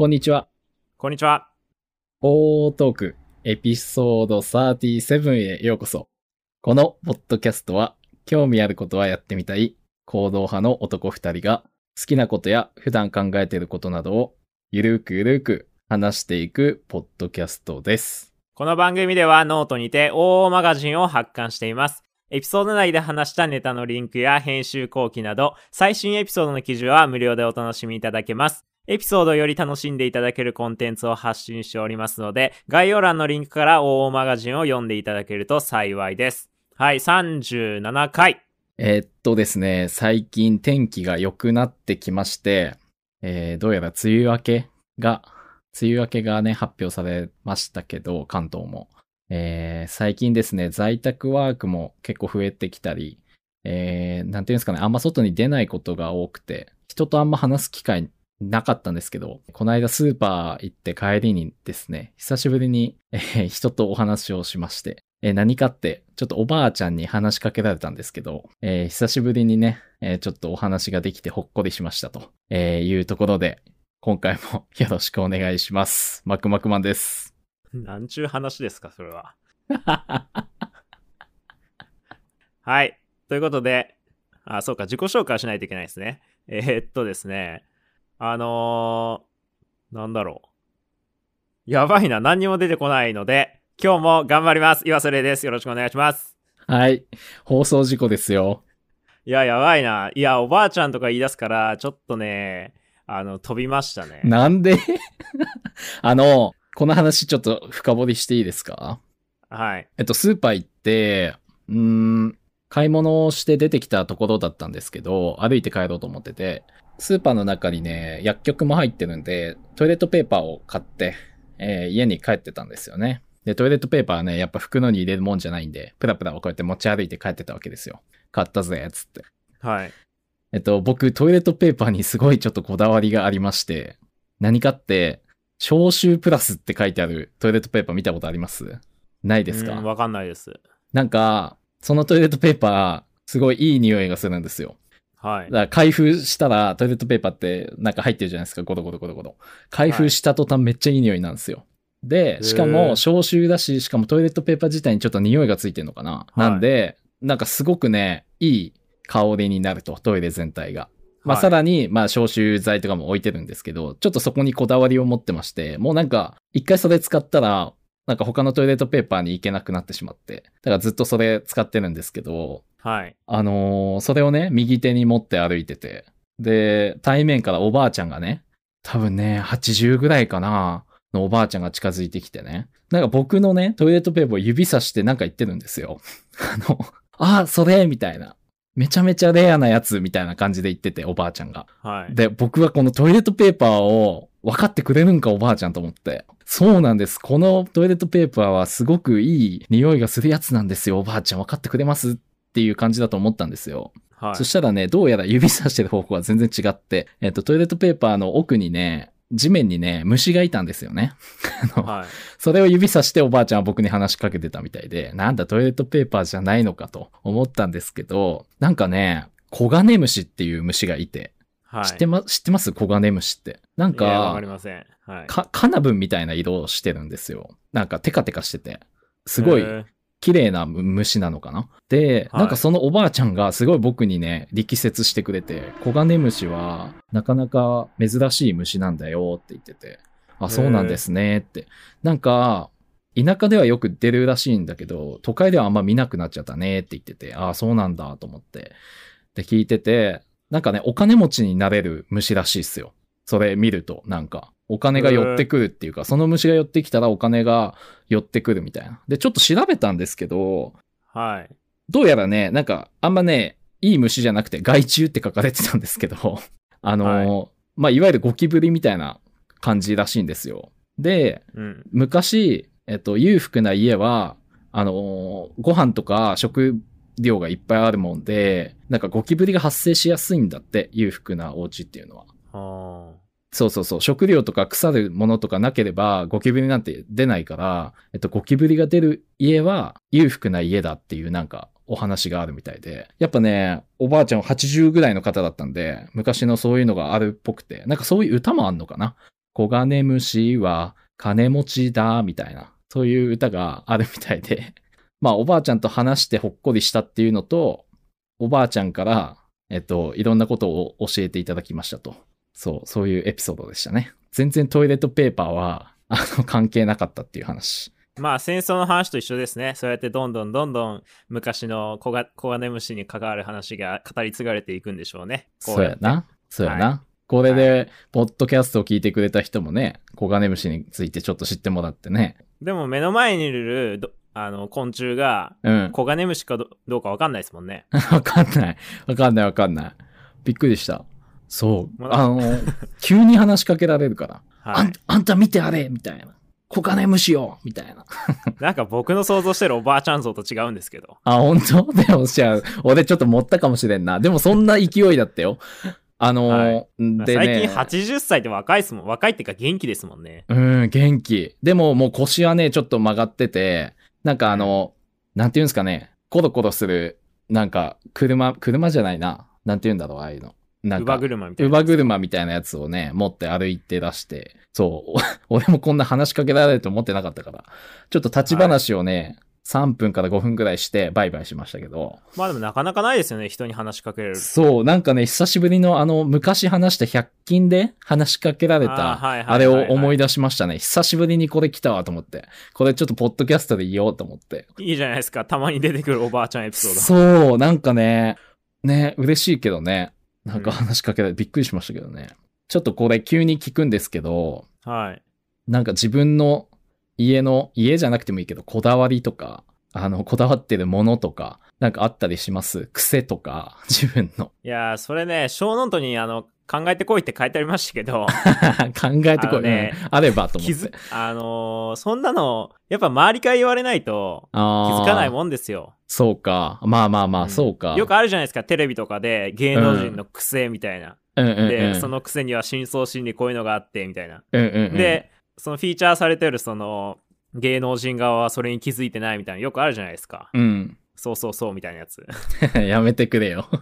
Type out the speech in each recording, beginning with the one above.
こんにちは。こんにちは。オートークエピソード37へようこそ。このポッドキャストは、興味あることはやってみたい行動派の男二人が、好きなことや普段考えていることなどを、ゆるくゆるく話していくポッドキャストです。この番組ではノートにて OO マガジンを発刊しています。エピソード内で話したネタのリンクや編集後記など、最新エピソードの記事は無料でお楽しみいただけます。エピソードをより楽しんでいただけるコンテンツを発信しておりますので、概要欄のリンクから OO マガジンを読んでいただけると幸いです。はい、37回。えーっとですね、最近天気が良くなってきまして、えーどうやら梅雨明けが、梅雨明けがね、発表されましたけど、関東も。えー最近ですね、在宅ワークも結構増えてきたり、えーなんていうんですかね、あんま外に出ないことが多くて、人とあんま話す機会なかったんですけど、この間スーパー行って帰りにですね、久しぶりに、えー人とお話をしまして、えー何かって、ちょっとおばあちゃんに話しかけられたんですけど、えー久しぶりにね、えちょっとお話ができてほっこりしましたと、えいうところで、今回も よろしくお願いします。マクマクマンです。なんちゅう話ですか、それは。はい。ということで、あ、そうか、自己紹介しないといけないですね。えーっとですね、あのー、なんだろう。やばいな、何にも出てこないので、今日も頑張ります。岩瀬礼です。よろしくお願いします。はい。放送事故ですよ。いや、やばいな。いや、おばあちゃんとか言い出すから、ちょっとね、あの、飛びましたね。なんで？あの、この話ちょっと深掘りしていいですか？はい。えっと、スーパー行って、うーん、買い物をして出てきたところだったんですけど、歩いて帰ろうと思ってて、スーパーの中にね、薬局も入ってるんで、トイレットペーパーを買って、えー家に帰ってたんですよね。で、トイレットペーパーはね、やっぱ袋に入れるもんじゃないんで、プラプラをこうやって持ち歩いて帰ってたわけですよ。買ったぜ、つって。はい。えっと、僕、トイレットペーパーにすごいちょっとこだわりがありまして、何かって、消臭プラスって書いてあるトイレットペーパー見たことあります？ないですか？うんわかんないです。なんか、そのトイレットペーパー、すごいいい匂いがするんですよ。はいだか。ら開封したらトイレットペーパーってなんか入ってるじゃないですか、ゴロゴロゴロゴロ。開封した途端めっちゃいい匂いなんですよ。で、しかへもー消臭だし、しかもトイレットペーパー自体にちょっと匂いがついてるのかな。いなんで、なんかすごくね、いい香りになると、トイレ全体が。まあ、はいさらに、まあ、消臭剤とかも置いてるんですけど、ちょっとそこにこだわりを持ってまして、もうなんか、一回それ使ったら、なんか他のトイレットペーパーに行けなくなってしまって、だからずっとそれ使ってるんですけど、はい。あのーそれをね、右手に持って歩いてて、で、対面からおばあちゃんがね、多分ね、80ぐらいかな、のおばあちゃんが近づいてきてね、なんか僕のね、トイレットペーパーを指さしてなんか言ってるんですよ。あの、あ、それみたいな。めちゃめちゃレアなやつみたいな感じで言ってて、おばあちゃんが。はい。で、僕はこのトイレットペーパーを分かってくれるんかおばあちゃんと思って。そうなんです。このトイレットペーパーはすごくいい匂いがするやつなんですよ。おばあちゃん分かってくれますっていう感じだと思ったんですよ。はいそ。したらね、どうやら指さしてる方向は全然違って、えっと、トイレットペーパーの奥にね、地面にね、虫がいたんですよね。あのはい。それを指さしておばあちゃんは僕に話しかけてたみたいで、なんだトイレットペーパーじゃないのかと思ったんですけど、なんかね、コガネムシっていう虫がいて、はい。知ってま、知ってます？コガネムシって。なんいやわかかり、ません。はい。か、カナブンみたいな色をしてるんですよ。なんかテカテカしてて。すごい綺麗な虫なのかな？で、はいなんかそのおばあちゃんがすごい僕にね、力説してくれて、コガネムシはなかなか珍しい虫なんだよって言ってて、あ、そうなんですねって。なんか、田舎ではよく出るらしいんだけど、都会ではあんま見なくなっちゃったねって言ってて、あ、そうなんだと思って。で、聞いてて、なんかね、お金持ちになれる虫らしいっすよ。それ見ると、なんか、お金が寄ってくるっていうか、その虫が寄ってきたらお金が寄ってくるみたいな。で、ちょっと調べたんですけど、はい。どうやらね、なんか、あんまね、いい虫じゃなくて害虫って書かれてたんですけど、あのーまあ、いわゆるゴキブリみたいな感じらしいんですよ。で、うん。昔、えっと、裕福な家は、あのーご飯とか食料がいっぱいあるもんで、なんかゴキブリが発生しやすいんだって、裕福なお家っていうのは。あそうそうそう。食料とか腐るものとかなければ、ゴキブリなんて出ないから、えっと、ゴキブリが出る家は裕福な家だっていうなんかお話があるみたいで。やっぱね、おばあちゃん80ぐらいの方だったんで、昔のそういうのがあるっぽくて、なんかそういう歌もあんのかな？小金虫は金持ちだ、みたいな、そういう歌があるみたいで、まあ、おばあちゃんと話してほっこりしたっていうのと、おばあちゃんから、えっと、いろんなことを教えていただきましたと。そう、そういうエピソードでしたね。全然トイレットペーパーは、あの、関係なかったっていう話。まあ戦争の話と一緒ですね。そうやってどんどんどんどん昔の小が小金虫に関わる話が語り継がれていくんでしょうね。こそうやな。そうやな。これで、ポッドキャストを聞いてくれた人もね、コガネムシについてちょっと知ってもらってね。でも目の前にいるどあの昆虫がうん。コガネムシかどどうかわかんないですもんね。わかんない。わかんないわかんない。びっくりした。そう。あの、急に話しかけられるから。あはいん。あんた見てあれみたいな。コガネムシよみたいな。なんか僕の想像してるおばあちゃん像と違うんですけど。あ、本当？でもじゃあ、俺ちょっと持ったかもしれんな。でもそんな勢いだったよ。あのはいーでね。最近80歳って若いですもん。若いっていうか元気ですもんね。うん、元気。でももう腰はね、ちょっと曲がってて、なんかあの、なんていうんですかね、コロコロする、なんか、車、車じゃないな。なんていうんだろう、ああいうの。なんか乳母、車みたいな。乳母車みたいなやつをね、持って歩いて出して、そう、お 俺もこんな話しかけられると思ってなかったから、ちょっと立ち話をね、3分から5分くらいしてバイバイしましたけど、まあでもなかなかないですよね。人に話しかけれる。そう、なんかね、久しぶりのあの、昔話した100均で話しかけられた、はいはいはいはいあれを思い出しましたね。久しぶりにこれ来たわと思って。これちょっとポッドキャストで言おうと思って。いいじゃないですか。たまに出てくるおばあちゃんエピソード。そう、なんかね、ね、嬉しいけどね。なんか話しかけられてびっくりしましたけどね。ちょっとこれ急に聞くんですけど、はい。なんか自分の家の、家じゃなくてもいいけど、こだわりとか、あの、こだわってるものとか、なんかあったりします？癖とか、自分の。いやー、それね、小ノートにあの、考えてこいって書いてありましたけど、考えてこい、ねうんあればと思ってあのーそんなの、やっぱ周りから言われないと気づかないもんですよ。そうか。まあまあまあ、んそうか。よくあるじゃないですか、テレビとかで芸能人の癖みたいな。で、その癖には深層心理こういうのがあって、みたいな。うんうんうん、で、そのフィーチャーされてるその、芸能人側はそれに気づいてないみたいな、よくあるじゃないですか。うん。そうそうそうみたいなやつ。やめてくれよ。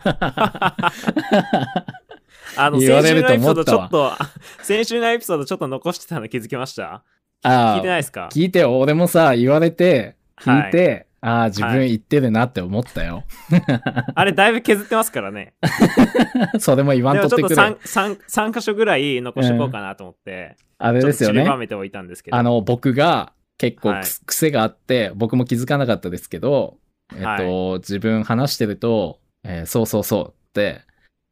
あの、先週のエピソードちょっと、先週のエピソードちょっと残してたの気づきました？あ聞いてないですか？聞いてよ。俺もさ、言われて、聞いて、ああ、自分言ってるなって思ったよ。あれだいぶ削ってますからね。それも言わんでもちょっととってくれ 3, 3, 3箇所ぐらい残しておこうかなと思って、あれちょっとですよね散りば。めておいたんですけど。あの、僕が結構くはい癖があって、僕も気づかなかったですけど、えっと、自分話してると、えーそうそうそうって、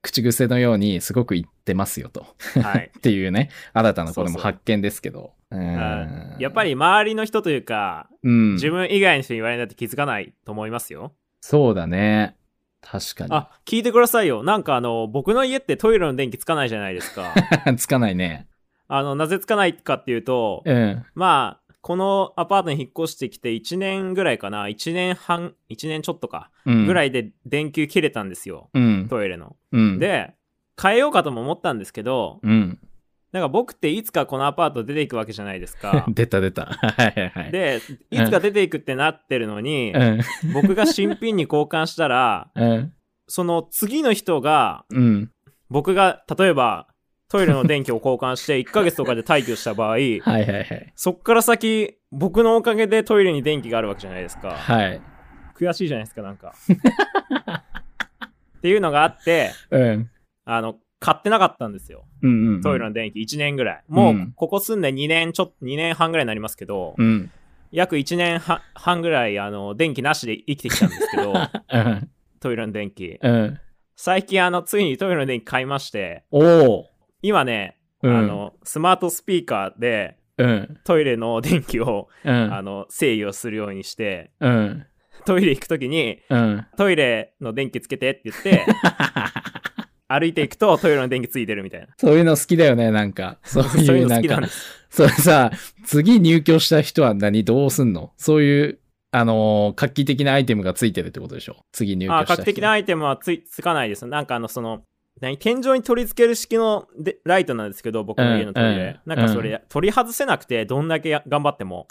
口癖のようにすごく言ってますよと。はい。っていうね、新たなこれも発見ですけど。うはいんやっぱり周りの人というか、うん。自分以外の人に言われないと気づかないと思いますよ。そうだね。確かに。あ、聞いてくださいよ。なんかあの、僕の家ってトイレの電気つかないじゃないですか。つかないね。あの、なぜつかないかっていうと、うん。まあ、このアパートに引っ越してきて1年ぐらいかな。1年半、1年ちょっとか。うん。ぐらいで電球切れたんですよ。うん。トイレの。うん。、で、変えようかとも思ったんですけど、うん。なんか僕っていつかこのアパート出ていくわけじゃないですか。出た出た。はいはいはい。で、いつか出ていくってなってるのに、うん。僕が新品に交換したら、うん。その次の人が、うん。僕が例えばトイレの電気を交換して1ヶ月とかで退去した場合、はいはいはい。そっから先、僕のおかげでトイレに電気があるわけじゃないですか。はい。悔しいじゃないですか、なんか。っていうのがあって、うん。あの、買ってなかったんですよ。うんうんうん。トイレの電気1年ぐらい。もううん、ここ住んで2年ちょっと、2年半ぐらいになりますけど、うん。約1年半半ぐらい、あの、電気なしで生きてきたんですけど、うん。トイレの電気。うん。最近、あの、ついにトイレの電気買いまして、おお。今ね、うんあの、スマートスピーカーでうん。トイレの電気を、うん。あの、制御するようにして、うん。トイレ行くときに、うん。トイレの電気つけてって言って、歩いていくとトイレの電気ついてるみたいな。そういうの好きだよね、なんか。そういううなんか。それさ、次入居した人は何どうすんの？そういう、あのー画期的なアイテムがついてるってことでしょ？次入居したあ、人。画期的なアイテムはついつかないです。なんかあの、その、何天井に取り付ける式のでライトなんですけど、僕の家のトイレ。うんうんなんかそれ、取り外せなくて、どんだけや頑張っても。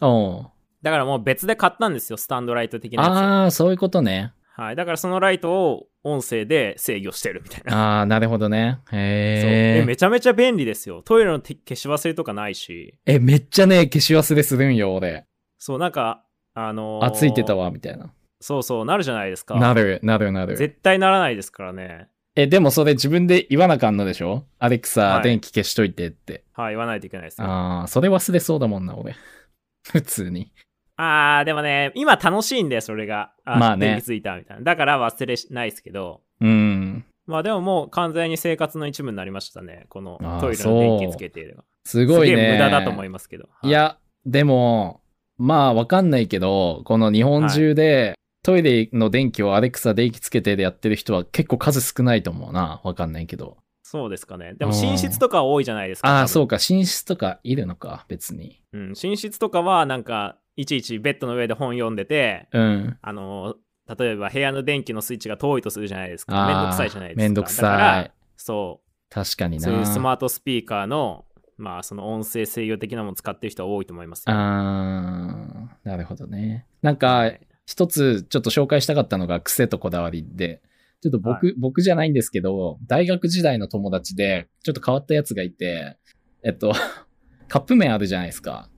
だからもう別で買ったんですよ、スタンドライト的なやつ。ああ、そういうことね。はい。だからそのライトを音声で制御してるみたいな。ああ、なるほどね。へえ。でめちゃめちゃ便利ですよ。トイレのて消し忘れとかないし。え、めっちゃね、消し忘れするんよ、俺。そう、なんか、あのーあ、ついてたわ、みたいな。そうそう、なるじゃないですか。なる、なる、なる。絶対ならないですからね。え、でもそれ自分で言わなあかんのでしょ？アレクサ、はい電気消しといてって。はい、言わないといけないですよ。ああ、それ忘れそうだもんな、俺。普通に。あー、でもね、今楽しいんだよ、それが。あまあね電気ついたみたいな。だから忘れしないですけど。うん。まあでももう完全に生活の一部になりましたね。このあートイレの電気つけていれば。すごいね。すげえ無駄だと思いますけど。はいや、でも、まあわかんないけど、この日本中で、トイレの電気をアレクサ電気つけてでやってる人は結構数少ないと思うな。わかんないけど。そうですかね。でも寝室とかは多いじゃないですか。ああ、そうか。寝室とかいるのか、別に。うん、寝室とかはなんか、いちいちベッドの上で本読んでて、うん。あの、例えば部屋の電気のスイッチが遠いとするじゃないですか。めんどくさいじゃないですか。めんどくだからさい。そ確かにう。な。そういうスマートスピーカーの、まあ、その音声制御的なものを使ってる人は多いと思いますよ。あーなるほどね。なんか、一つちょっと紹介したかったのが癖とこだわりで、ちょっと僕、僕じゃないんですけど、大学時代の友達で、ちょっと変わったやつがいて、えっと、カップ麺あるじゃないですか。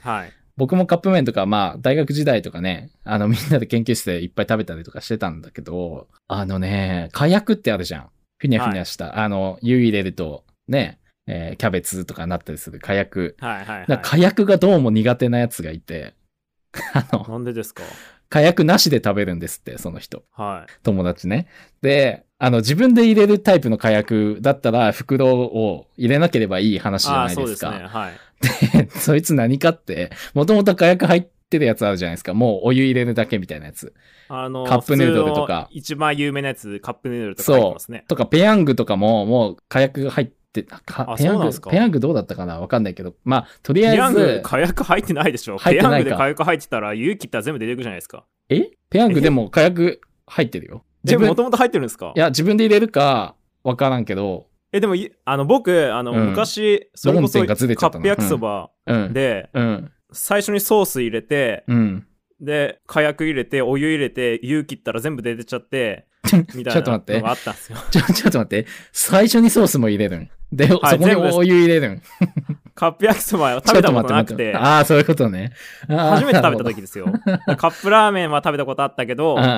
はい。僕もカップ麺とか、まあ、大学時代とかね、あの、みんなで研究室でいっぱい食べたりとかしてたんだけど、あのね、火薬ってあるじゃん。ふにゃふにゃした。あの、湯入れると、ね、えーキャベツとかなったりする火薬。はいはい、なんか火薬がどうも苦手なやつがいて、あの、なんでですか？火薬なしで食べるんですって、その人。はい。友達ね。で、あの、自分で入れるタイプの火薬だったら、袋を入れなければいい話じゃないですか。そうですね。はい。で そいつ何かって、もともと火薬入ってるやつあるじゃないですか。もうお湯入れるだけみたいなやつ。あの、カップヌードルとか一番有名なやつ、カップヌードルとか入ってますね。とか、ペヤングとかも、もう火薬が入って、あかあペヤングペヤングどうだったかな？わかんないけど。まあ、とりあペヤングえず、火薬入ってないでしょ。入ってないかペヤングで火薬入ってたら、勇気ったら全部出てくるじゃないですか。え？ペヤングでも火薬入ってるよ。自分でももともと入ってるんですか？いや、自分で入れるか、わからんけど、え、でもい、あの、僕、あの、うん昔、それこそ、カップ焼きそばうん。で、うん。最初にソース入れて、うん。で、火薬入れて、お湯入れて、湯切ったら全部出てちゃって、みたいちょっと待ってなのがあったんですよ。ちょ、ちょっと待って。最初にソースも入れるん？で、はいそこにお湯入れるん。カップ焼きそばを食べたことなくてああ、そういうことね。初めて食べた時ですよ。カップラーメンは食べたことあったけどうん、うんう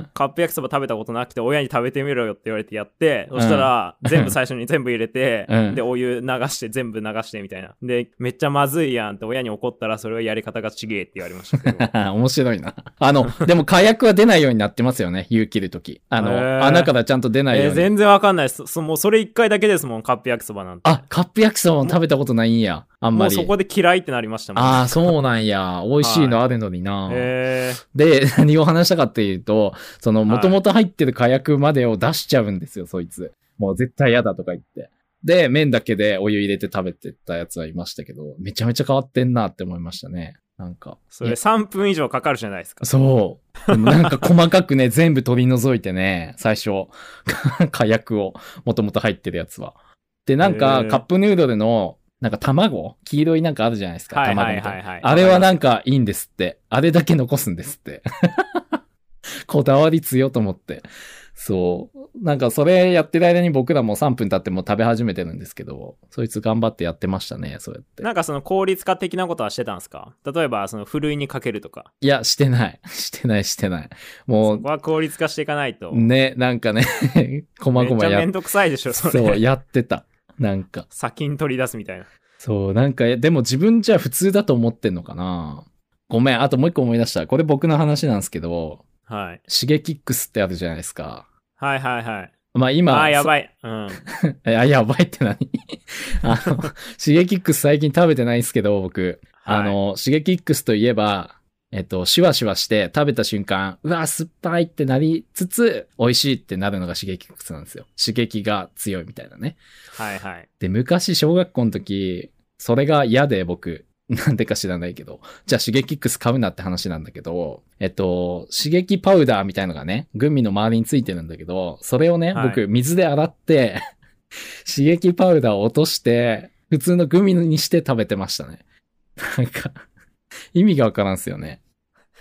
ん。カップ焼きそば食べたことなくて、親に食べてみろよって言われてやって、そしたら、全部最初に全部入れて、うんで、お湯流して、全部流してみたいな。で、めっちゃまずいやんって親に怒ったら、それはやり方がちげえって言われましたけど。面白いな。あの、でも火薬は出ないようになってますよね。湯切るとき。あの、へー穴からちゃんと出ないように。えー全然わかんないです。そもうそれ一回だけですもん、カップ焼きそばなんて。あ、カップ焼きそばも食べたことないんや。あんまり。もうそこで嫌いってなりましたもん。ああ、そうなんや。美味しいのあるのにな。えー、で、何を話したかっていうと、その、はいもともと入ってる火薬までを出しちゃうんですよ、そいつ。もう絶対嫌だとか言って。で、麺だけでお湯入れて食べてたやつはいましたけど、めちゃめちゃ変わってんなって思いましたね。なんか。それいや3分以上かかるじゃないですか。そう。なんか細かくね、全部取り除いてね、最初、火薬を、もともと入ってるやつは。で、なんへか、ーカップヌードルの、なんか卵？黄色いなんかあるじゃないですか。卵みたいな。いはいはい。あれはなんかいいんですって。あれだけ残すんですって。こだわり強と思って。そう。なんかそれやってる間に僕らも3分経ってもう食べ始めてるんですけど、そいつ頑張ってやってましたね、そうやって。なんかその効率化的なことはしてたんですか？例えば、そのふるいにかけるとか。いや、してない。してない、してない。もそこは効率化していかないと。う、ね、なんかね、こまめごまやっっちゃめんどくさいでしょ、それ。そう、やってた。なんか。先に取り出すみたいな。そう、なんか、でも自分じゃ普通だと思ってんのかなごめん、あともう一個思い出した。これ僕の話なんですけど、はい。シゲキックスってあるじゃないですか。はいはいはい。まあ今、あやい。ばい。うん。え あ、やばいって何？あの、シゲキックス最近食べてないんですけど、僕。あの、シゲキックスといえば、えっと、シュワシュワして食べた瞬間、うわ、酸っぱいってなりつつ、美味しいってなるのがシゲキックスなんですよ。刺激が強いみたいなね。はいはい。で、昔小学校の時、それが嫌で僕、なんでか知らないけど、じゃあ、シゲキックス買うなって話なんだけど、えっと、刺激パウダーみたいのがね、グミの周りについてるんだけど、それをね、はい僕、水で洗って、刺激パウダーを落として、普通のグミにして食べてましたね。なんか、意味がわからんすよね。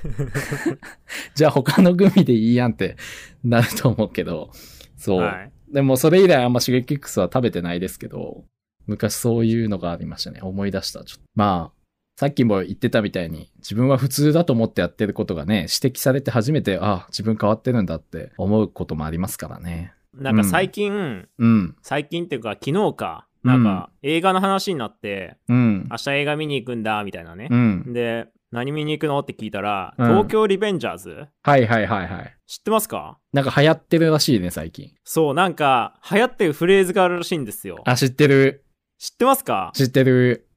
じゃあ他のグミでいいやんってなると思うけど、そう。はい。でもそれ以来あんまシゲキックスは食べてないですけど、昔そういうのがありましたね。思い出した。ちょっとまあ、さっきも言ってたみたいに、自分は普通だと思ってやってることがね、指摘されて初めて、あ、自分変わってるんだって思うこともありますからね。なんか最近、うん。最近っていうか昨日か、なんか映画の話になって、うん。明日映画見に行くんだ、みたいなねう。ん。で、何見に行くの？って聞いたら、うん東京リベンジャーズ？はいはいはいはい。知ってますか？なんか流行ってるらしいね、最近。そう、なんか流行ってるフレーズがあるらしいんですよ。あ、知ってる。知ってますか？知ってる。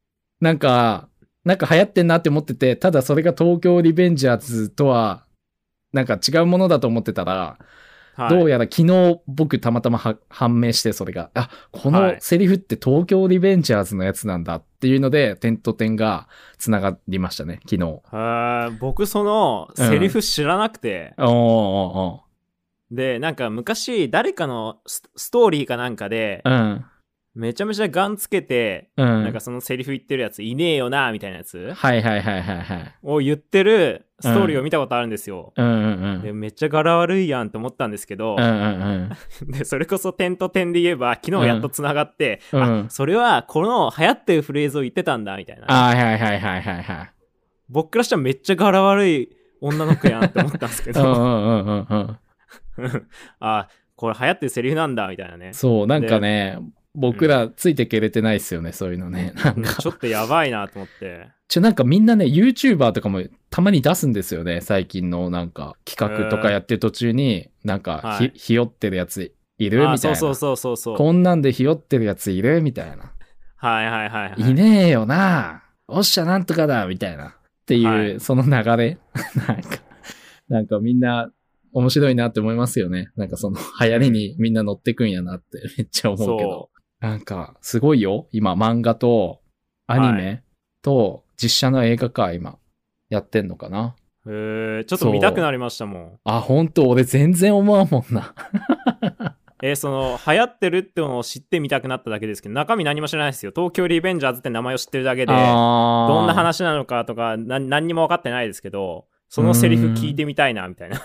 なんか、なんか流行ってんなって思ってて、ただそれが東京リベンジャーズとは、なんか違うものだと思ってたら、はい。どうやら昨日僕たまたまは判明してそれが、あ、このセリフって東京リベンジャーズのやつなんだっていうので、点と点が繋がりましたね、昨日。僕そのセリフ知らなくて、おーおで、なんか昔誰かのスストーリーかなんかでー、うん。めちゃめちゃガンつけて、うん。なんかそのセリフ言ってるやついねえよな、みたいなやつはいはいはいはいはい。を言ってるストーリーを見たことあるんですよ。うんうんうん。でめっちゃ柄悪いやんと思ったんですけどう、んうんうん。でそれこそ点と点で言えば昨日やっとつながって、うんうんあそれはこの流行ってるフレーズを言ってたんだみたいなあはいはいはいはいはいはい。僕からしたらめっちゃ柄悪い女の子やんって思ったんですけど。あこれ流行ってるセリフなんだみたいなねそう、なんかね、僕らついてけれてないっすよね、そういうのね。なんかちょっとやばいなと思ってちょ、なんかみんなね、YouTuber とかもたまに出すんですよね。最近のなんか企画とかやってる途中に、なんかひ、はいひよってるやついるみたいな。あそうそうそうそうそうこんなんでひよってるやついるみたいな。はいはいはい、はい、いねえよな。おっしゃなんとかだみたいな。っていう、はいその流れ。なんか、なんかみんな面白いなって思いますよね。なんかその流行りにみんな乗ってくんやなってめっちゃ思うけど。なんか、すごいよ。今、漫画とアニメと実写の映画か、今、やってんのかな。へー。ちょっと見たくなりましたもん。あ、本当？俺全然思わんもんな。えーその流行ってるってのを知ってみたくなっただけですけど中身何も知らないですよ。東京リベンジャーズって名前を知ってるだけでどんな話なのかとかな何にも分かってないですけどそのセリフ聞いてみたいなみたいな。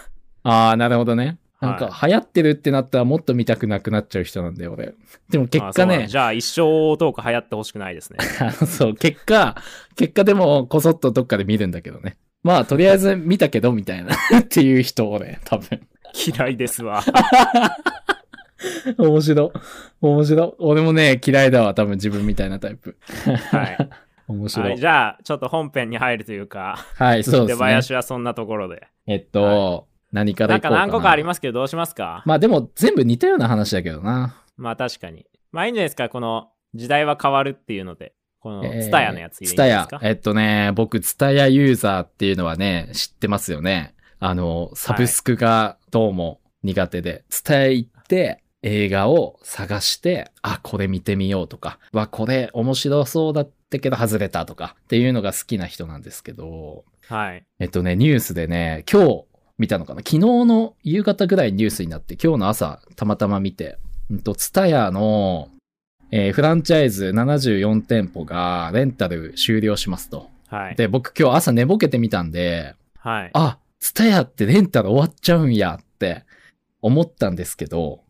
ああ、なるほどね。なんか、は流行ってるってなったらもっと見たくなくなっちゃう人なんだよ、俺。でも結果ね、なんじゃあ一生トーク流行ってほしくないですね そう、結果、結果でもこそっとどっかで見るんだけどね。まあ、とりあえず見たけど、みたいな。っていう人、俺、多分。嫌いですわ 面白い。面白い。俺もね、嫌いだわ、多分自分みたいなタイプ。はい、面白い。はい、じゃあちょっと本編に入るというかはい、そうですね。出囃子はそんなところでえっと、何からなんかいこうかな。何個かありますけどどうしますか？まあでも、全部似たような話だけどな。まあ確かに。まあいいんじゃないですか？この時代は変わるっていうので。このえーツタヤのやつツタヤ。えっとね、僕、ツタヤユーザーっていうのはね、知ってますよね。あの、サブスクがどうも苦手で、ツタヤ行って、映画を探して、あ、これ見てみようとか、わ、これ面白そうだったけど外れたとか、っていうのが好きな人なんですけど、はい。えっとね、ニュースでね、今日見たのかな？昨日の夕方ぐらいにニュースになって、今日の朝たまたま見て、うんと、ツタヤの、えーフランチャイズ74店舗がレンタル終了しますと。はい。で、僕今日朝寝ぼけてみたんで、はい。あ、ツタヤってレンタル終わっちゃうんやって思ったんですけど、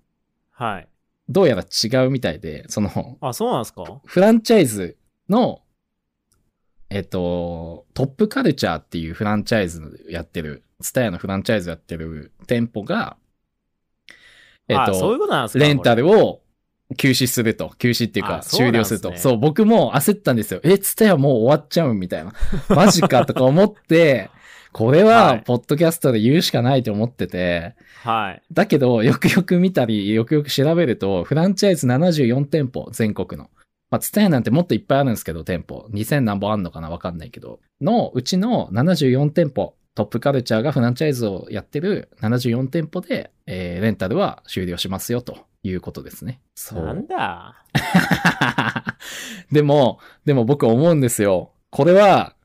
はい。どうやら違うみたいで、その、あそうなんですか？フランチャイズの、えっと、トップカルチャーっていうフランチャイズやってる、ツタヤのフランチャイズやってる店舗が、えっあそういうと、ことなんですかレンタルルを休止すると。休止っていうか終了すると。そう、僕も焦ったんですよ。え、ツタヤもう終わっちゃうんみたいな。マジかとか思って、これは、はいポッドキャストで言うしかないと思ってて、はいだけど、よくよく見たり、よくよく調べると、フランチャイズ74店舗、全国の。まあ、ツタヤなんてもっといっぱいあるんですけど、店舗。2000何本あんのかな？わかんないけど。のうちの74店舗、トップカルチャーがフランチャイズをやってる74店舗で、えーレンタルは終了しますよ、ということですね。そなんう。だ でも、でも僕思うんですよ。これは、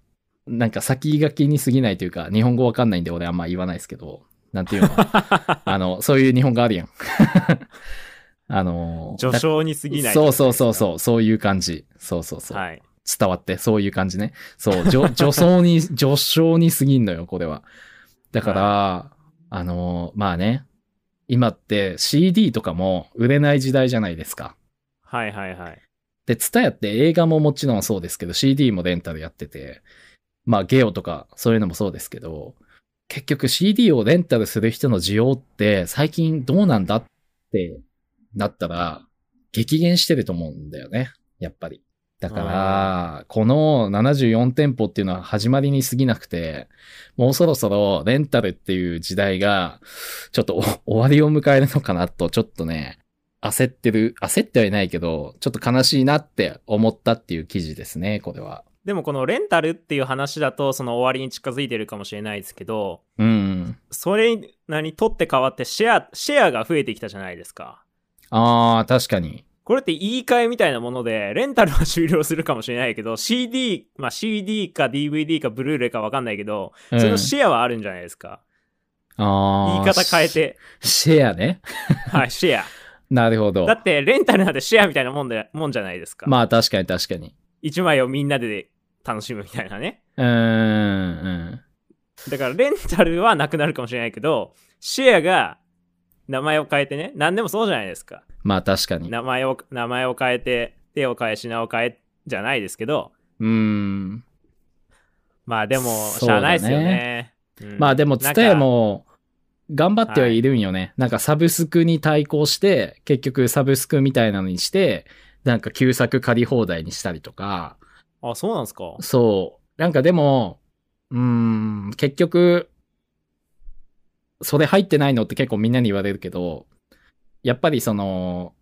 なんか先書きに過ぎないというか、日本語わかんないんで俺あんま言わないですけど、なんていうの？あの、そういう日本語あるやん。あの、序章に過ぎないそうそうそうそう、そういう感じ。そうそうそう。はい伝わって、そういう感じね。そう、女 女装に、女装に過ぎんのよ、これは。だから、あのーまあね、今って CD とかも売れない時代じゃないですか。はいはいはい。で、ツタヤって映画ももちろんそうですけど、CD もレンタルやってて、まあゲオとかそういうのもそうですけど、結局 CD をレンタルする人の需要って最近どうなんだってなったら、激減してると思うんだよね。やっぱり。だから、この74店舗っていうのは始まりに過ぎなくて、もうそろそろレンタルっていう時代が、ちょっとお終わりを迎えるのかなと、ちょっとね、焦ってる、焦ってはいないけど、ちょっと悲しいなって思ったっていう記事ですね、これは。でもこのレンタルっていう話だとその終わりに近づいてるかもしれないですけど、うん。それに何取って変わってシェア、シェアが増えてきたじゃないですか。あー、確かに。これって言い換えみたいなもので、レンタルは終了するかもしれないけど、CD、まあ CD か DVD かブルーレイかわかんないけど、うんそのシェアはあるんじゃないですか。あー言い方変え。て、シシェアね。はい、シェア。なるほどだ。って、レンタルなんてシェアみたいなもんで、もんじゃないですか。まあ確かに確かに。一枚をみんなで楽しむみたいなね。うーん、うん。だから、レンタルはなくなるかもしれないけど、シェアが名前を変えてね、何でもそうじゃないですか。まあ確かに。名前を、名前を変えて、手を変え、品を変え、じゃないですけど、うーん。まあでも、しゃあないですよね。うんまあでも、なんかツタヤも、頑張ってはいるんよね。なんかサブスクに対抗して、結局サブスクみたいなのにして、なんか旧作借り放題にしたりとか、あ、そうなんですかそう。なんかでも、うーん、結局、それ入ってないの？って結構みんなに言われるけど、やっぱりその、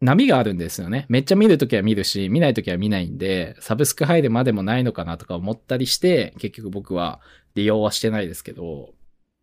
波があるんですよね。めっちゃ見るときは見るし、見ないときは見ないんで、サブスク入るまでもないのかなとか思ったりして、結局僕は利用はしてないですけど、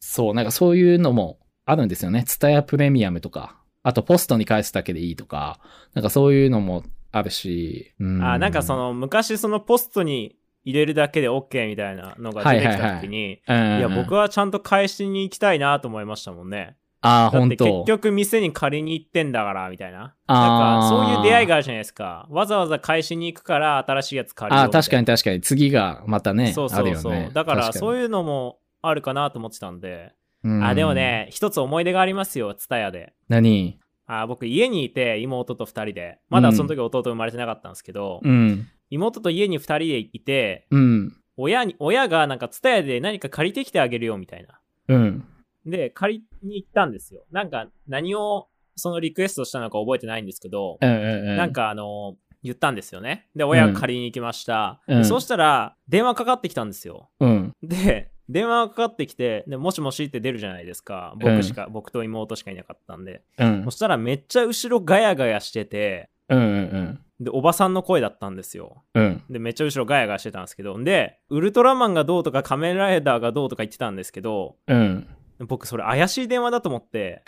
そう、なんかそういうのもあるんですよね。ツタヤプレミアムとか、あとポストに返すだけでいいとか、なんかそういうのもあるし、うんあ、なんかその、昔そのポストに入れるだけで OK みたいなのが出てきた時に、うんいや、僕はちゃんと返しに行きたいなと思いましたもんね。ああ、本当結局店に借りに行ってんだから、みたいな。なんか、そういう出会いがあるじゃないですか。わざわざ返しに行くから新しいやつ借りようああ、確かに。に確かに。次がまたね、そうそうそう。ね。だから、そういう、のもあるかなと思ってたんで。うんあ、でも。ね、一つ思い出がありますよ、ツタヤで。何？あ僕、家にいて、妹と二人で。まだその時弟生まれてなかったんですけど、うん。妹と家に二人でいて、うん。親に、親がなんかツタヤで何か借りてきてあげるよ、みたいな。うん。で、借りに行ったんですよ。なんか、何を、そのリクエストしたのか覚えてないんですけど、うんうんうん。なん、かあの、言ったんですよね。で、親が借りに行きました。うんでそうしたら、電話かかってきたんですよ。うん。で、電話がかかってきて、で、もしもしって出るじゃないですか。僕しか、僕と妹しかいなかったんで。うんそ。したらめっちゃ後ろガヤガヤしてて、うんうんで、おばさんの声だったんですよ。うん。うん。で、めっちゃ後ろガヤガヤしてたんですけど、で、ウルトラマンがどうとか仮面ライダーがどうとか言ってたんですけど、うん。僕それ怪しい電話だと思って、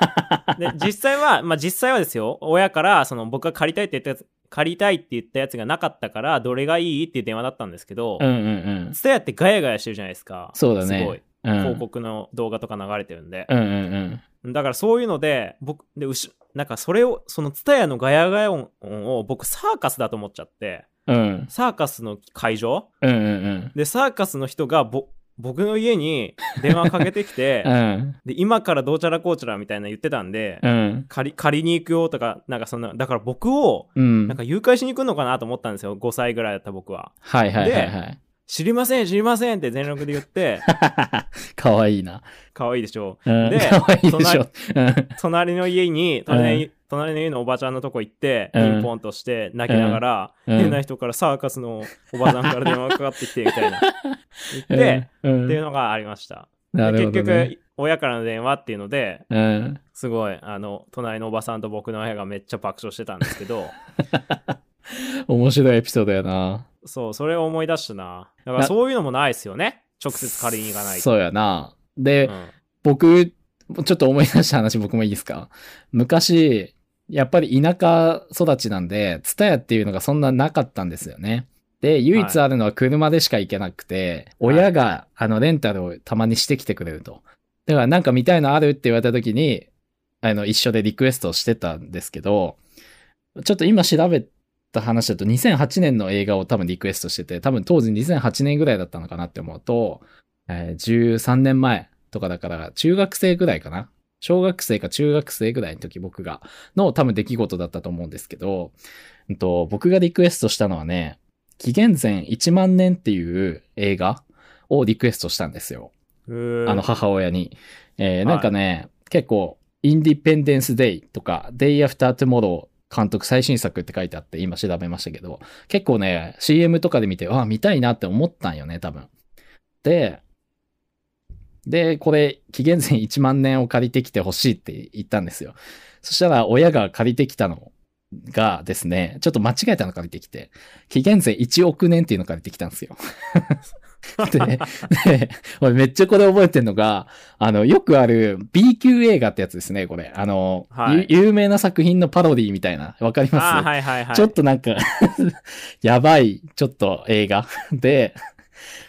で、実際は、まあ実際はですよ、親から、その僕が借りたいって言ったやつ、借りたいって言ったやつがなかったから、どれがいいっていう電話だったんですけどうん、うんうん。ツタヤってガヤガヤしてるじゃないですか。そうだね。すごい。うん。広告の動画とか流れてるんで。うんうんだからそういうので、僕、で、うし、なんかそれを、そのツタヤのガヤガヤ音を僕サーカスだと思っちゃって、うん。うん。サーカスの会場？うんうんうん。で、サーカスの人がぼ、僕の家に電話かけてきて う、ん。で、今からどうちゃらこうちゃらみたいな言ってたんで、うん。借り、借りに行くよとか、なんかそんな、だから僕を、うん。なんか誘拐しに行くのかなと思ったんですよ。5歳ぐらいだった僕は。はいはいはいはい。知りません、知りませんって全力で言って、かわいいな。可愛いでしょ。うん。でかわいいでしょ。うん隣の家に、隣,、隣の家のおばちゃんのとこ行って、ピうんンポンとして泣きながら、うん変な人からサーカスのおばさんから電話がかかってきて、みたいな。言って、うん、っていうのがありました。なるほどね。局、親からの電話っていうので、うん。すごい、あの、隣のおばさんと僕の親がめっちゃ爆笑してたんですけど、面白いエピソードやな。そう、それを思い出したな。だからなそういうのもないですよね。直接借りに行かないと。そうやな。で、うん僕、ちょっと思い出した話僕もいいですか？昔、やっぱり田舎育ちなんで、ツタヤっていうのがそんななかったんですよね。で、唯一あるのは車でしか行けなくて、はい親が、あの、レンタルをたまにしてきてくれると。だからなんか見たいのあるって言われた時に、あの、一緒でリクエストをしてたんですけど、ちょっと今調べた話だと2008年の映画を多分リクエストしてて、多分当時2008年ぐらいだったのかなって思うと、えー13年前とかだから中学生ぐらいかな？小学生か中学生ぐらいの時僕がの多分出来事だったと思うんですけど、うんと、僕がリクエストしたのはね、紀元前1万年っていう映画をリクエストしたんですよ。あの母親に。えーなんかね、結構、インディペンデンスデイとか、デイアフタートゥモロー監督最新作って書いてあって今調べましたけど、結構ね、CM とかで見て、あ、見たいなって思ったんよね、多分。で、で、これ、紀元前1万年を借りてきてほしいって言ったんですよ。そしたら、親が借りてきたのがですね、ちょっと間違えたの借りてきて、紀元前1億年っていうの借りてきたんですよ。で、で、俺めっちゃこれ覚えてんのが、あの、よくある B 級映画ってやつですね、これ。あの、はいゆ有名な作品のパロディみたいな。わかります？はいはいはい。ちょっとなんか、やばい、ちょっと映画で、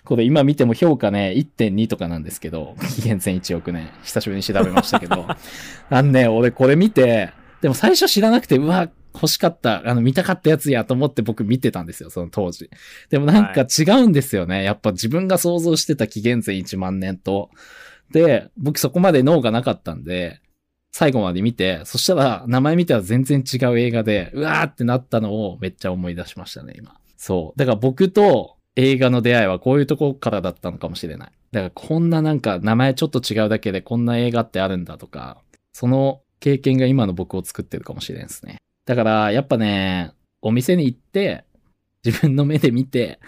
これ今見ても評価ね、1.2とかなんですけど、紀元前1億年。久しぶりに調べましたけど。あのね、俺これ見て、でも最初知らなくて、うわ、欲しかった、あの、見たかったやつやと思って僕見てたんですよ、その当時。でもなんか違うんですよね。やっぱ自分が想像してた紀元前1万年と。で、僕そこまで脳がなかったんで、最後まで見て、そしたら名前見たら全然違う映画で、うわーってなったのをめっちゃ思い出しましたね、今。そう。だから僕と映画の出会いはこういうとこからだったのかもしれない。だからこんななんか名前ちょっと違うだけでこんな映画ってあるんだとか、その経験が今の僕を作ってるかもしれんですね。だからやっぱね、お店に行って、自分の目で見て、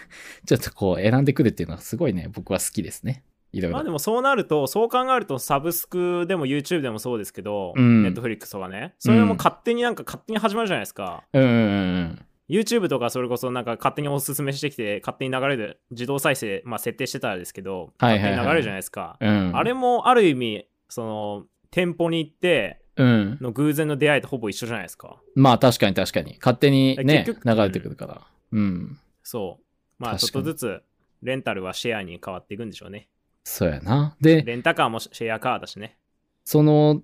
ちょっとこう選んでくるっていうのはすごいね、僕は好きですね。いろいろまあで。もそうなると、そう考えるとサブスクでも YouTube でもそうですけど、うん Netflix とかね、それも勝手になんか勝手に始まるじゃないですか。うんうんうんうん。YouTube とかそれこそなんか勝手におすすめしてきて、勝手に流れる、自動再生、まあ設定してたらですけど、はいはいはい勝手に流れるじゃないですか。うん。あれもある意味、その、店舗に行ってうん。の偶然の出会いとほぼ一緒じゃないですか。まあ確かに確かに。勝手にね、流れてくるから。うん。そう。まあちょっとずつ、レンタルはシェアに変わっていくんでしょうね。そうやな。で、レンタカーもシェアカーだしね。その、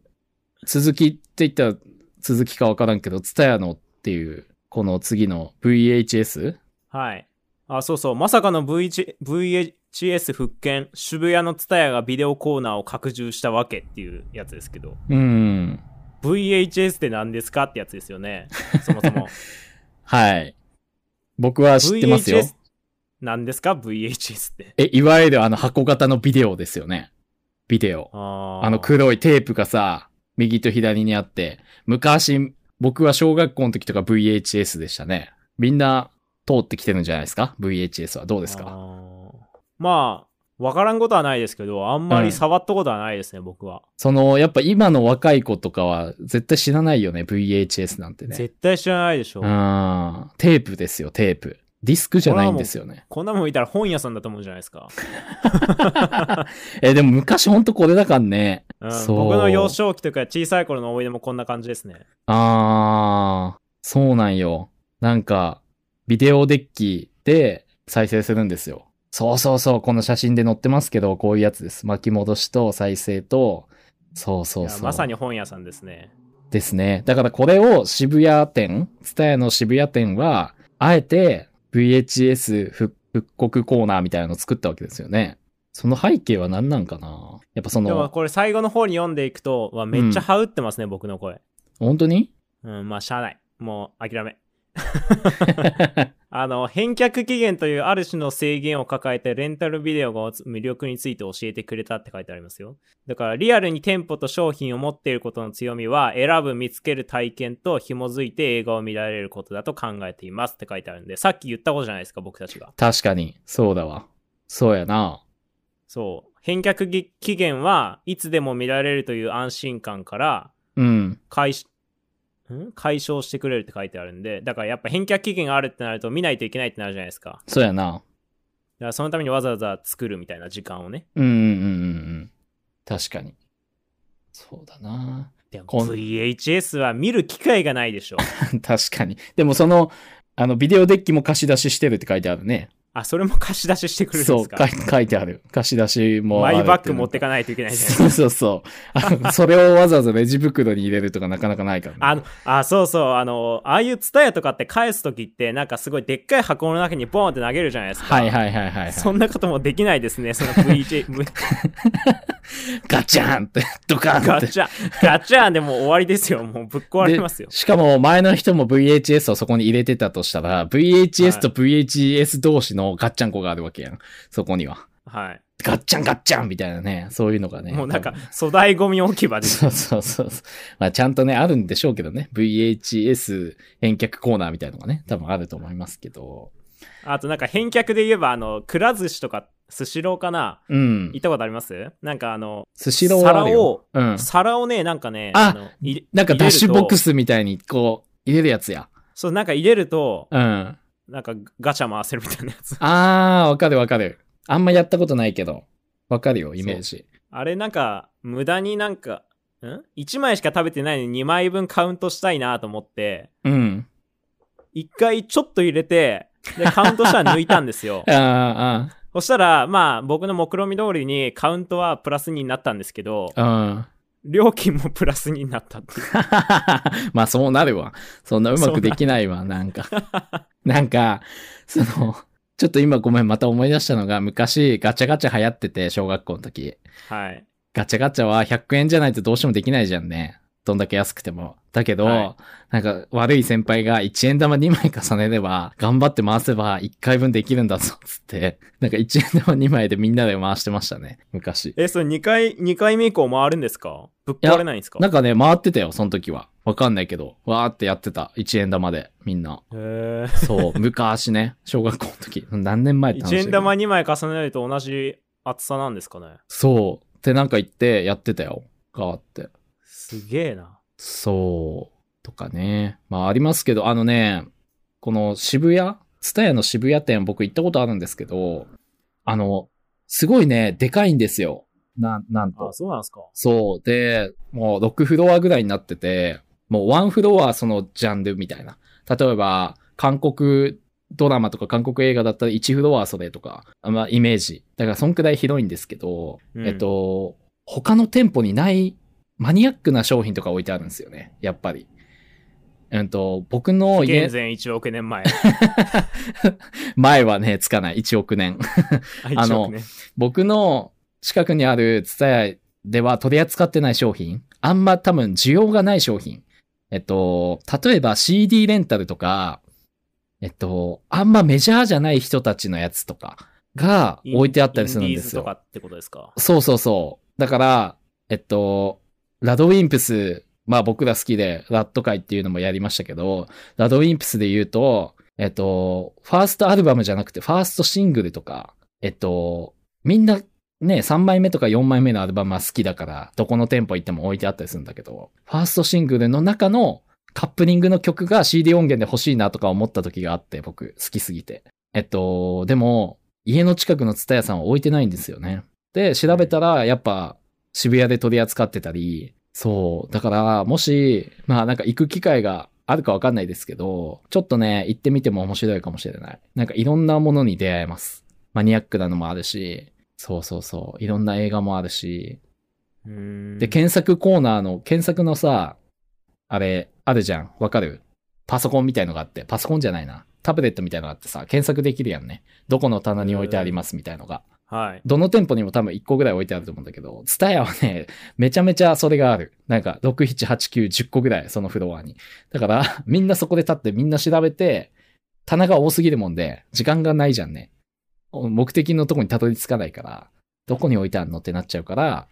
続きって言ったら続きかわからんけど、ツタヤのっていう、この次の VHS? はい。あ、そうそう。まさかの VH VHS 復権、渋谷のツタヤがビデオコーナーを拡充したわけっていうやつですけど、うん。VHS って何ですかってやつですよね。そもそも。はい。僕は知ってますよ。VHS 何ですか ?VHS って。え、いわゆるあの箱型のビデオですよね。ビデオ。あの黒いテープがさ、右と左にあって、昔、僕は小学校の時とか VHS でしたね。みんな通ってきてるんじゃないですか ?VHS はどうですか？まあ、わからんことはないですけど、あんまり触ったことはないですね、僕は。その、やっぱ今の若い子とかは絶対知らないよね、VHS なんてね。絶対知らないでしょ。うん。テープですよ、テープ。ディスクじゃないんですよね。こんなもん見たら本屋さんだと思うじゃないですか。え、でも昔ほんとこれだからね。うん、そう僕の幼少期とか小さい頃の思い出もこんな感じですね。あー、そうなんよ。なんか、ビデオデッキで再生するんですよ。そうそうそう、この写真で載ってますけど、こういうやつです。巻き戻しと再生と、そうそいうやそう。まさに本屋さんですね。ですね。だからこれを渋谷店、ツタヤの渋谷店は、あえて VHS 復復刻コーナーみたいなのを作ったわけですよね。その背景は何なんかな？やっぱそでもの、これ最後の方に読んでいくと、わめっちゃハウってますね、僕の声。本当に？うん、まあしゃあない。もう諦め。あの、返却期限というある種の制限を抱えてレンタルビデオが魅力について教えてくれたって書いてありますよ。だからリアルに店舗と商品を持っていることの強みは選ぶ見つける体験と紐づいて映画を見られることだと考えていますって書いてあるんで、さっき言ったことじゃないですか、僕たちが。確かに、そうだわ。そうやな。そう。返却ぎ期限はいつでも見られるという安心感からうん。解しん解消してくれるって書いてあるんで、だからやっぱ返却期限があるってなると見ないといけないってなるじゃないですか。そうやな。だからそのためにわざわざ作るみたいな時間をね。うんうんうんうんうん。確かに。そうだな。でも VHS は見る機会がないでしょ。確かに。でもその、あの、ビデオデッキも貸し出ししてるって書いてあるね。あ、それも貸し出ししてくるんそう、ですか？か書いてある。貸し出しもマイバッグ持ってかかないといけないじゃないですか。そうそうそう。あの それをわざわざレジ袋に入れるとかなかなかないからね。あの、あ、そうそう、あの、ああいうツタヤとかって返すときって、なんかすごいでっかい箱の中にボーンって投げるじゃないですか。はいはいはいはい、はい。そんなこともできないですね、その VJ、ガチャンって、ドカンって。ガチャ、ガチャンでもう終わりですよ。もうぶっ壊れますよで。しかも前の人も VHS をそこに入れてたとしたら、VHS と VHS 同士のガッチャンコがあるわけやん。そこには。はい。ガッチャンガッチャンみたいなね、そういうのがね。もうなんか粗大ゴミ置き場です。そうそうそう。まあちゃんとね、あるんでしょうけどね。VHS 返却コーナーみたいなのがね、多分あると思いますけど。あとなんか返却で言えば、あの、くら寿司とか、スシローかなうん行っ。たことあります？なんかあの、スシローはあるよ。うん。皿をね、なんかね、あの入れなんかダッシュボックス。スみたいにこう、入れるやつや。そう、なんか入れると、うん。なんかガチャ回せるみたいなやつ。あー、わかるわかる。あんまやったことないけど。わかるよ、イメージ。あれなんか、無駄になんか、ん ?1 枚しか食べてないのに2枚分カウントしたいなと思って、うん。1回ちょっと入れて、で、カウントしたら抜いたんですよ あ。ーあそしたら、まあ、僕の目論見通りにカウントはプラスになったんですけど、ー、うん。料金もプラスになったっていう。まあそうなるわ。そんなうまくできないわ、なんか。なんか、その、ちょっと今ごめん、また思い出したのが、昔ガチャガチャ流行ってて、小学校の時。はい。ガチャガチャは100円じゃないとどうしてもできないじゃんね。どんだけ安くても。だけど、はなんか悪い先輩が1円玉2枚重ねれば、頑張って回せば1回分できるんだぞ、つって。なんか1円玉2枚でみんなで回してましたね、昔。え、それ2回、2回目以降回るんですか？ぶっ壊れないんですか？なんかね、回ってたよ、その時は。わかんないけど。わーってやってた。1円玉で、みんな。へそう、昔ね、小学校の時。何年前ってー。話だ1けど円玉2枚重ねると同じ厚さなんですかね？そう。ってなんか言ってやってたよ。変わって。すげえな。そう。とかね。まあありますけど、あのね、この渋谷ツタヤの渋谷店僕行ったことあるんですけど、あの、すごいね、でかいんですよ。な、なんとあ、。そうなんですかそう。で、もう6フロアぐらいになってて、もう1フロアそのジャンルみたいな。例えば、韓国ドラマとか韓国映画だったら1フロアそれとか、まあイメージ。だからそんくらい広いんですけど、うんえっと、他の店舗にないマニアックな商品とか置いてあるんですよね。やっぱり。うんと、僕の家現、在1億年前。前はね、つかない。1億年。あの1億年僕の近くにあるツタヤでは取り扱ってない商品、あんま多分需要がない商品。えっと、例えば CD レンタルとか、えっと、あんまメジャーじゃない人たちのやつとかが置いてあったりするんインディーズとですよ。かってことですか？そうそうそう。だから、えっと、ラドウィンプス、まあ僕ら好きで、ラット会っていうのもやりましたけど、ラドウィンプスで言うと、えっと、ファーストアルバムじゃなくて、ファーストシングルとか、えっと、みんなね、3枚目とか4枚目のアルバムは好きだから、どこの店舗行っても置いてあったりするんだけど、ファーストシングルの中のカップリングの曲が CD 音源で欲しいなとか思った時があって、僕、好きすぎて。えっと、でも、家の近くのツタヤさんは置いてないんですよね。で、調べたら、やっぱ、渋谷で取り扱ってたり、そう。だから、もし、まあなんか行く機会があるかわかんないですけど、ちょっとね、行ってみても面白いかもしれない。なんかいろんなものに出会えます。マニアックなのもあるし、そうそうそう。いろんな映画もあるし。で、検索コーナーの、検索のさ、あれ、あるじゃん。わかる？パソコンみたいのがあって、パソコンじゃないな。タブレットみたいのがあってさ、検索できるやんね。どこの棚に置いてありますみたいのが。はい。どの店舗にも多分1個ぐらい置いてあると思うんだけど、ツタヤはね、めちゃめちゃそれがある。なんか、6、7、8、9、10個ぐらい、そのフロアに。だから、みんなそこで立ってみんな調べて、棚が多すぎるもんで、時間がないじゃんね。目的のとこにたどり着かないから、どこに置いてあるのってなっちゃうから、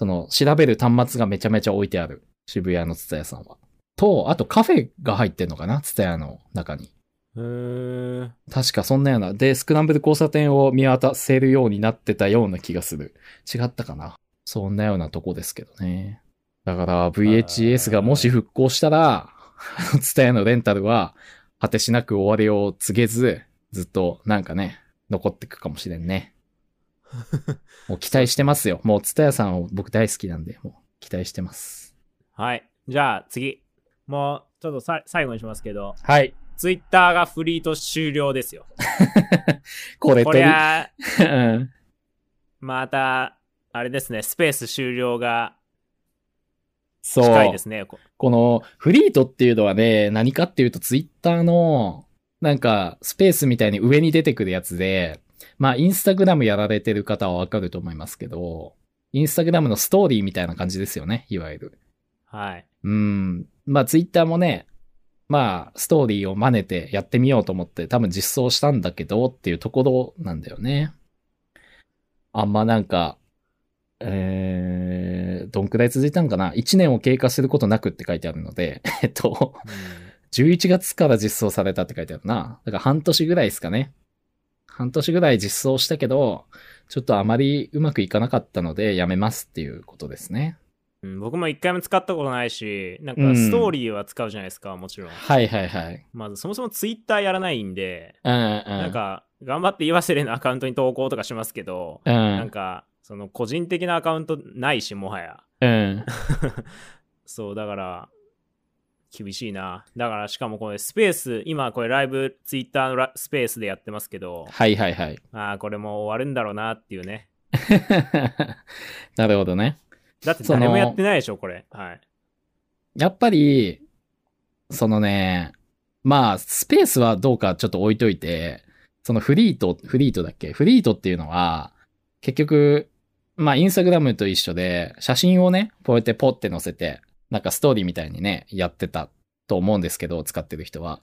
その、調べる端末がめちゃめちゃ置いてある。渋谷のツタヤさんは。と、あとカフェが入ってんのかなツタヤの中に。確かそんなような。で、スクランブル交差点を見渡せるようになってたような気がする。違ったかなそんなようなとこですけどね。だから VHS がもし復興したら、ツタヤのレンタルは果てしなく終わりを告げず、ずっとなんかね、残ってくかもしれんね。もう期待してますよ。もうツタヤさんを僕大好きなんで、もう期待してます。はい。じゃあ次。もう、ちょっとさ最後にしますけど、はい。ツイッターがフリート終了ですよ。これことりり、ゃ、うんまた、あれですね、スペース終了がそう。近いですね。ここのフリートっていうのはね、何かっていうとツイッターのなんかスペースみたいに上に出てくるやつで、まあインスタグラムやられてる方はわかると思いますけど、インスタグラムのストーリーみたいな感じですよね、いわゆる。はい。うん。まあツイッターもね、まあストーリーを真似てやってみようと思って多分実装したんだけどっていうところなんだよね。あんまなんか、えー、どんくらい続いたのかな ?1 年を経過することなくって書いてあるので、えっと、11月から実装されたって書いてあるな。だから半年ぐらいですかね。半年ぐらい実装したけど、ちょっとあまりうまくいかなかったのでやめますっていうことですね。うん、僕も一回も使ったことないし、なんうんかストーリーは使うじゃないですか、もちろん。はいはいはい。まずそもそもツイッターやらないんで、うんうん。なんか頑張って言わせれのアカウントに投稿とかしますけど、うん。なんかその個人的なアカウントないし、もはや。うん。そう、だから、厳しいな。だから、しかもこれスペース、今これライブツイッターのラスペースでやってますけど、はいはいはい。ああ、これもう終わるんだろうなっていうね。なるほどね。だって誰もやってないでしょ、これ。はい。やっぱり、そのね、まあ、スペースはどうかちょっと置いといて、そのフリート、フリートだっけ？フリートっていうのは、結局、まあ、インスタグラムと一緒で、写真をね、こうやってポッて載せて、なんかストーリーみたいにね、やってたと思うんですけど、使ってる人は。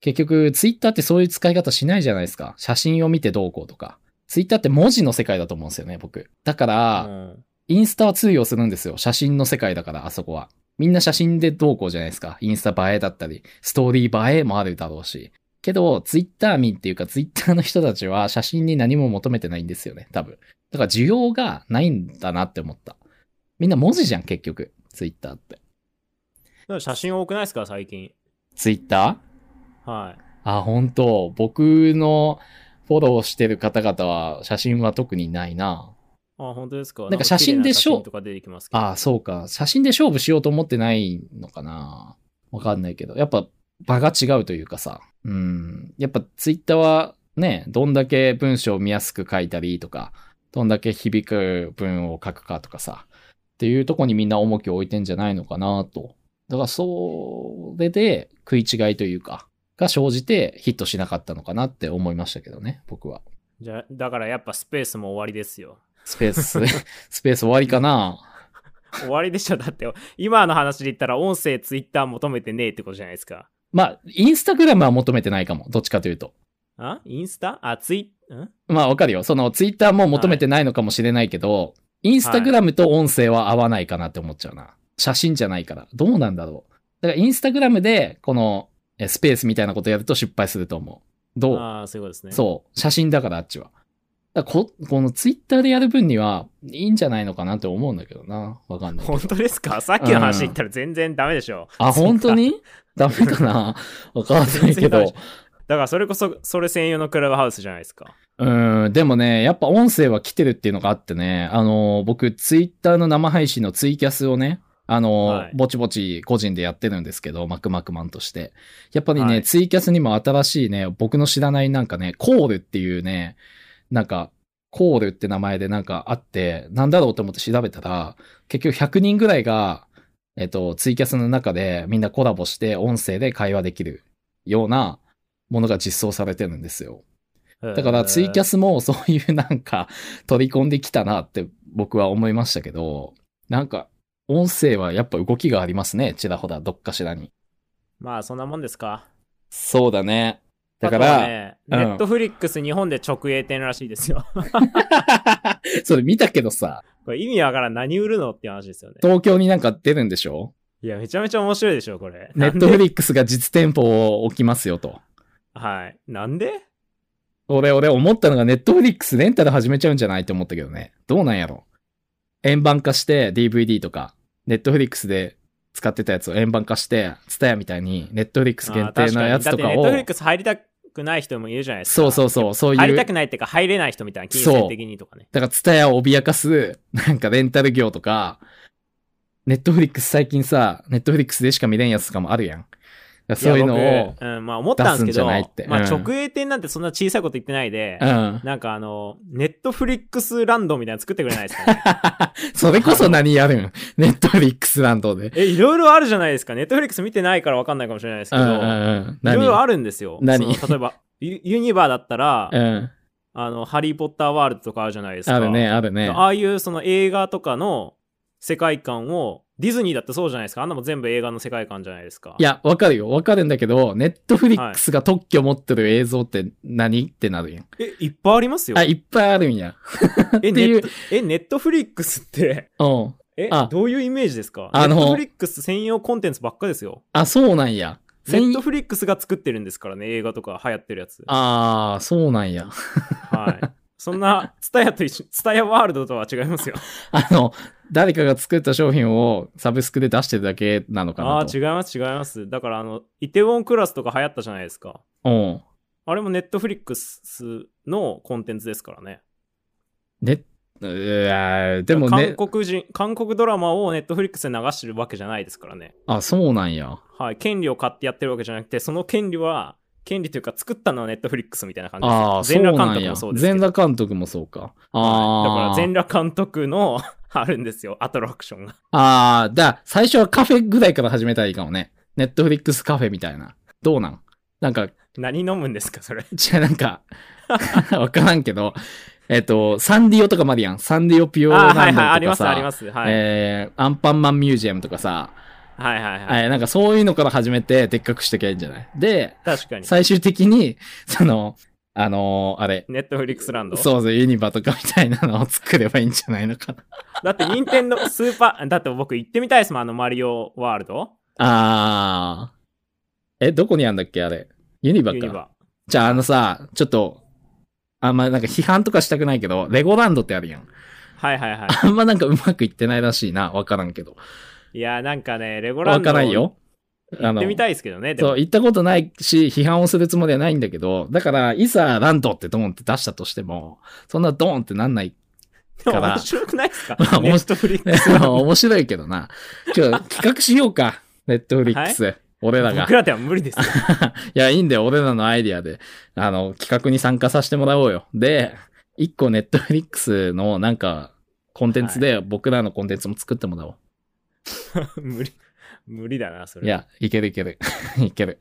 結局、ツイッターってそういう使い方しないじゃないですか。写真を見てどうこうとか。ツイッターって文字の世界だと思うんですよね、僕。だから、うんインスタは通用するんですよ。写真の世界だから、あそこは。みんな写真でどうこうじゃないですか。インスタ映えだったり、ストーリー映えもあるだろうし。けど、ツイッター民っていうか、ツイッターの人たちは写真に何も求めてないんですよね、多分。だから需要がないんだなって思った。みんな文字じゃん、結局。ツイッターって。写真多くないですか、最近。ツイッター？はい。あ、本当僕のフォローしてる方々は写真は特にないな。あ、本当ですか？なんか写真でしょなんか綺麗な写真とか出てきますけど。ああ、そうか。写真で勝負しようと思ってないのかな？わかんないけど。やっぱ場が違うというかさ。うん。やっぱツイッターはね、どんだけ文章を見やすく書いたりとか、どんだけ響く文を書くかとかさ。っていうとこにみんな重きを置いてんじゃないのかなと。だからそれで食い違いというか、が生じてヒットしなかったのかなって思いましたけどね、僕は。じゃだからやっぱスペースも終わりですよ。スペース、スペース終わりかな？終わりでしょ。だって、今の話で言ったら音声ツイッター求めてねえってことじゃないですか。まあ、インスタグラムは求めてないかも。どっちかというと。あ？インスタ？あ、ツイん？まあわかるよ。そのツイッターも求めてないのかもしれないけど、インスタグラムと音声は合わないかなって思っちゃうな。写真じゃないから。どうなんだろう。だからインスタグラムでこのえスペースみたいなことやると失敗すると思う。どう？ああ、そういうことですね。そう。写真だからあっちは。ここのツイッターでやる分にはいいんじゃないのかなって思うんだけどな。わかんない。本当ですか？さっきの話で言ったら全然ダメでしょ。あ、本当に？ダメかな？わかんないけど。だからそれこそ、それ専用のクラブハウスじゃないですか。うん、でもね、やっぱ音声は来てるっていうのがあってね、あの、僕、ツイッターの生配信のツイキャスをね、あの、はいぼちぼち個人でやってるんですけど、マクマクマンとして。やっぱりね、はいツイキャスにも新しいね、僕の知らないなんかね、コールっていうね、なんか、コールって名前でなんかあって、なんだろうと思って調べたら、結局100人ぐらいが、えっと、ツイキャスの中でみんなコラボして音声で会話できるようなものが実装されてるんですよ。だからツイキャス。スもそういうなんか取り込んできたなって僕は思いましたけど、なんか音声はやっぱ動きがありますね。ちらほらどっかしらに。まあそんなもんですか。そうだね。だから、ね、うんネットフリックス日本で直営店らしいですよ。それ見たけどさ、これ意味わからん。何売るのって話ですよね。東京になんか出るんでしょ？いや、めちゃめちゃ面白いでしょ、これ。ネットフリックスが実店舗を置きますよと。はい。なんで？俺、俺思ったのがネットフリックスレンタル始めちゃうんじゃないと思ったけどね。どうなんやろ円盤化して DVD とか、ネットフリックスで使ってたやつを円盤化して、ツタヤみたいにネットフリックス限定のやつとかをネットフリッ、クス入りたくない人もいるじゃないですか。そうそうそう、そう入りいう、たくないっていうか、入れない人みたいな、金銭的にとかね。だからツタヤを脅かす、なんかレンタル業とか、ネットフリックス最近さ、ネットフリックスでしか見れんやつとかもあるやん。やそういうのをうん、まあ思ったんですけど、ないってまあうん直営店なんてそんな小さいこと言ってないで、うん。なんかあの、ネットフリックスランドみたいなの作ってくれないですかね？それこそ何やるん？ネットフリックスランドで。え、いろいろあるじゃないですか。ネットフリックス見てないからわかんないかもしれないですけど、うんうんうん。いろいろあるんですよ。何？例えば、ユニバーだったら、うん。あの、ハリー・ポッターワールドとかあるじゃないですか。あるね、あるね。ああいうその映画とかの世界観を、ディズニーだってそうじゃないですか。あんなもん全部映画の世界観じゃないですか。いや、わかるよ。わかるんだけど、ネットフリックスが特許持ってる映像って何ってなるやん。え、いっぱいありますよ。あ、いっぱいあるんや。え、っていうネット、え、ネットフリックスって、うん。えあ、どういうイメージですか？あのネットフリックス専用コンテンツばっかですよ。あ、そうなんや。ネットフリックスが作ってるんですからね、映画とか流行ってるやつ。あー、そうなんや。はい。そんな、ツタヤと一緒、ツタヤワールドとは違いますよ。あの、誰かが作った商品をサブスクで出してるだけなのかああー、なと。違います、違います。だから、あの、イテウォンクラスとか流行ったじゃないですか。うん。あれもネットフリックスのコンテンツですからね。ね、うーでもね、韓国人、韓国ドラマをネットフリックスで流してるわけじゃないですからね。あ、そうなんや。はい。権利を買ってやってるわけじゃなくて、その権利は、権利というか作ったのはネットフリックスみたいな感じで全裸監督もそう。ですけ全ど。裸監督もそうか。だかああ。ら全裸監督のあるんですよ、アトラクションが。ああ、だ、最初はカフェぐらいから始めたらいいかもね。ネットフリックスカフェみたいな。どうなん？なんか、何飲むんですか、それ？じゃあなんか、わからんけど、えっと、サンディオとかまでやん。サンディオピオランドはいはい、あります、とかさ、あります。はい。えー、アンパンマンミュージアムとかさ、はいはいはい。えーなんかそういうのから始めてでっかくしてきゃいいんじゃない？で、確かに。最終的に、その、あのーあれ、ネットフリックスランド？そうそう、ユニバとかみたいなのを作ればいいんじゃないのかな。だって、任天堂スーパー、だって僕行ってみたいですもん、あのマリオワールドあー。え、どこにあんだっけあれ？ユニバか。ユニバ。じゃああのさ、ちょっと、あんまなんか批判とかしたくないけど、レゴランドってあるやん。はいはいはあんまなんかうまくいってないらしいな。わからんけど。い。いや、なんかね、レゴラわンドからんよ。行ってみたいですけどね、そう、行ったことないし、批判をするつもりはないんだけど、だから、いざランドってドーンって出したとしても、そんなドーンってなんない。から面白くないですか？まあネットフリックスランド面白いけどな。ちょ、企画しようか。ネットフリックス。俺らが僕。らでは無理ですよ。いや、いいんだよ。俺らのアイディアで、あの、企画に参加させてもらおうよ。で、一個ネットフリックスのなんか、コンテンツで僕らのコンテンツも作ってもらおう。無理。無理だな、それ。いや、いけるいける。いける。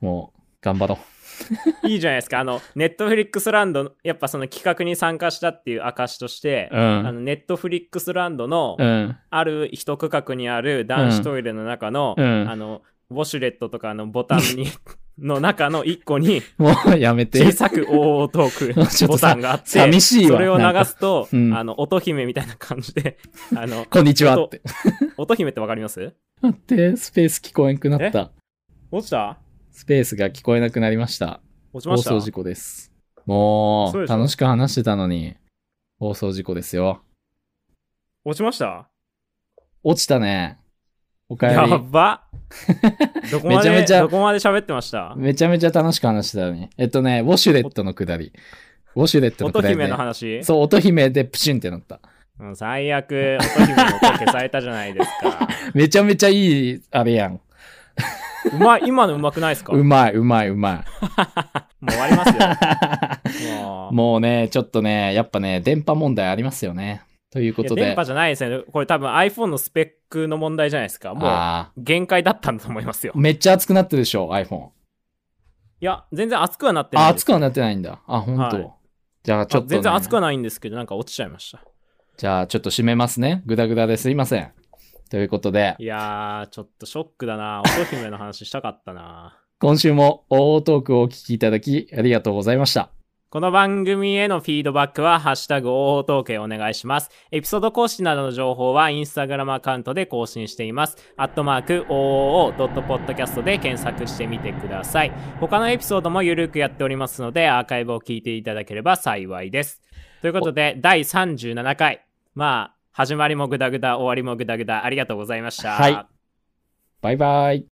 もう、頑張ろ いいじゃないですか。あの、ネットフリックスランド、やっぱその企画に参加したっていう証として、う。うあん。のネットフリックスランドの、うん。ある一区画にある男子トイレの中の、うんあの、ウォシュレットとかのボタンに、の中の一個に、もうやめて小。さく大トーク ボタンがあって、寂しいわそれを流すと、あの、音姫みたいな感じで、あの、こんにちはって。音姫ってわかります？待って、スペース聞こえんくなった。落ちた？スペースが聞こえなくなりました。放落ちました？送事故です。もう、そう楽しく話してたのに、放送事故ですよ。落ちました？落ちたね。おかえやり。ば どこまで、めちゃめちゃどこまで喋ってました？めちゃめちゃ楽しく話してたのに。えっとね、ウォシュレットのくだり。ウォシュレットのくだり、ね。音姫の話？そう、音姫でプシュンってなった。うん最悪、音姫の音消されたじゃないですか。めちゃめちゃいい、あれやん。うまい、今のうまくないですか？もううまい、うまい、うま 終わりますい。よ。もうもうね、ちょっとね、やっぱね、電波問題ありますよね。ということで。電波じゃないですね。これ多分 iPhone のスペックの問題じゃないですか。もうあ限界だったんだと思いますよー。めっちゃ熱くなってるでしょ、iPhone。いや、全然熱くはなってない。熱くはなってないんだ。あ、本当。はいじゃあちょっと、ね、あ全然熱くはないんですけど、なんか落ちちゃいました。じゃあちょっと締めますね。ぐだぐだですいません。ということで、いやー、ちょっとショックだな。音姫の話したかったな。今週も OO トークをお聞きいただきありがとうございました。この番組へのフィードバックは、ハッシュタグ OO トークへお願いします。エピソード更新などの情報は、インスタグラムアカウントで更新しています。アットマーク OOO.podcast で検索してみてください。他のエピソードもゆるくやっておりますので、アーカイブを聞いていただければ幸いです。ということで、第37回。まあ、始まりもグダグダ、終わりもグダグダ、ありがとうございました。はいバイバイ。